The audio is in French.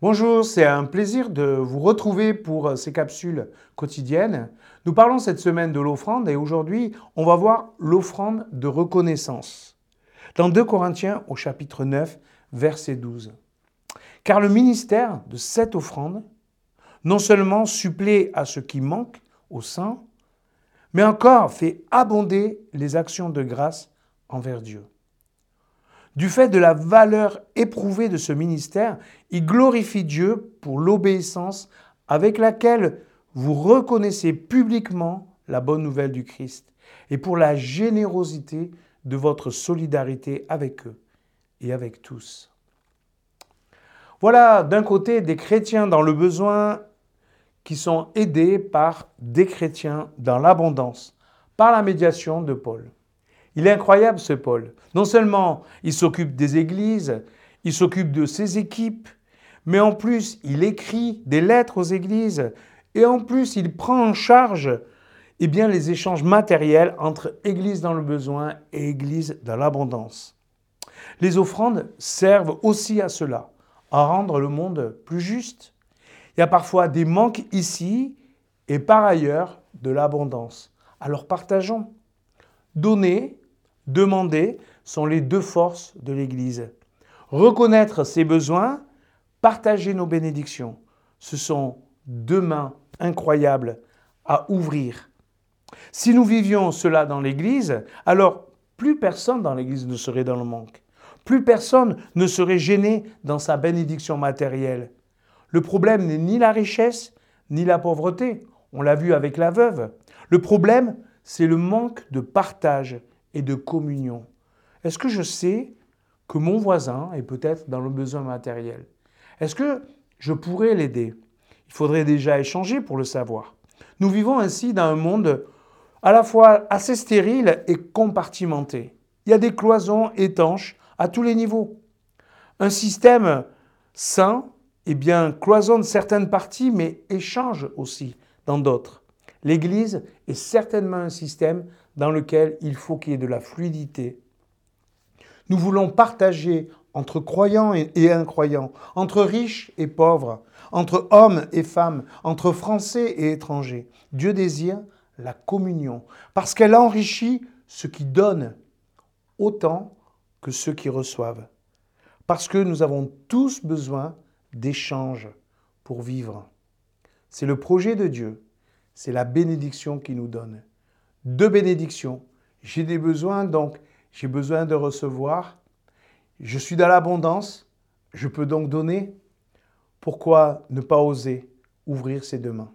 Bonjour, c'est un plaisir de vous retrouver pour euh, ces capsules quotidiennes. Nous parlons cette semaine de l'offrande et aujourd'hui, on va voir l'offrande de reconnaissance. Dans 2 Corinthiens au chapitre 9, verset 12. Car le ministère de cette offrande non seulement supplée à ce qui manque au sein, mais encore fait abonder les actions de grâce envers Dieu. Du fait de la valeur éprouvée de ce ministère, il glorifie Dieu pour l'obéissance avec laquelle vous reconnaissez publiquement la bonne nouvelle du Christ et pour la générosité de votre solidarité avec eux et avec tous. Voilà d'un côté des chrétiens dans le besoin qui sont aidés par des chrétiens dans l'abondance, par la médiation de Paul. Il est incroyable ce Paul. Non seulement il s'occupe des églises, il s'occupe de ses équipes, mais en plus il écrit des lettres aux églises et en plus il prend en charge eh bien, les échanges matériels entre église dans le besoin et église dans l'abondance. Les offrandes servent aussi à cela, à rendre le monde plus juste. Il y a parfois des manques ici et par ailleurs de l'abondance. Alors partageons. Donner demander sont les deux forces de l'Église. Reconnaître ses besoins, partager nos bénédictions, ce sont deux mains incroyables à ouvrir. Si nous vivions cela dans l'Église, alors plus personne dans l'Église ne serait dans le manque. Plus personne ne serait gêné dans sa bénédiction matérielle. Le problème n'est ni la richesse, ni la pauvreté. On l'a vu avec la veuve. Le problème, c'est le manque de partage et de communion. Est-ce que je sais que mon voisin est peut-être dans le besoin matériel? Est-ce que je pourrais l'aider? Il faudrait déjà échanger pour le savoir. Nous vivons ainsi dans un monde à la fois assez stérile et compartimenté. Il y a des cloisons étanches à tous les niveaux. Un système sain, eh bien, cloisonne certaines parties, mais échange aussi dans d'autres. L'Église est certainement un système dans lequel il faut qu'il y ait de la fluidité. Nous voulons partager entre croyants et incroyants, entre riches et pauvres, entre hommes et femmes, entre Français et étrangers. Dieu désire la communion parce qu'elle enrichit ceux qui donnent autant que ceux qui reçoivent. Parce que nous avons tous besoin d'échanges pour vivre. C'est le projet de Dieu, c'est la bénédiction qu'il nous donne de bénédiction. J'ai des besoins, donc j'ai besoin de recevoir. Je suis dans l'abondance, je peux donc donner. Pourquoi ne pas oser ouvrir ses deux mains?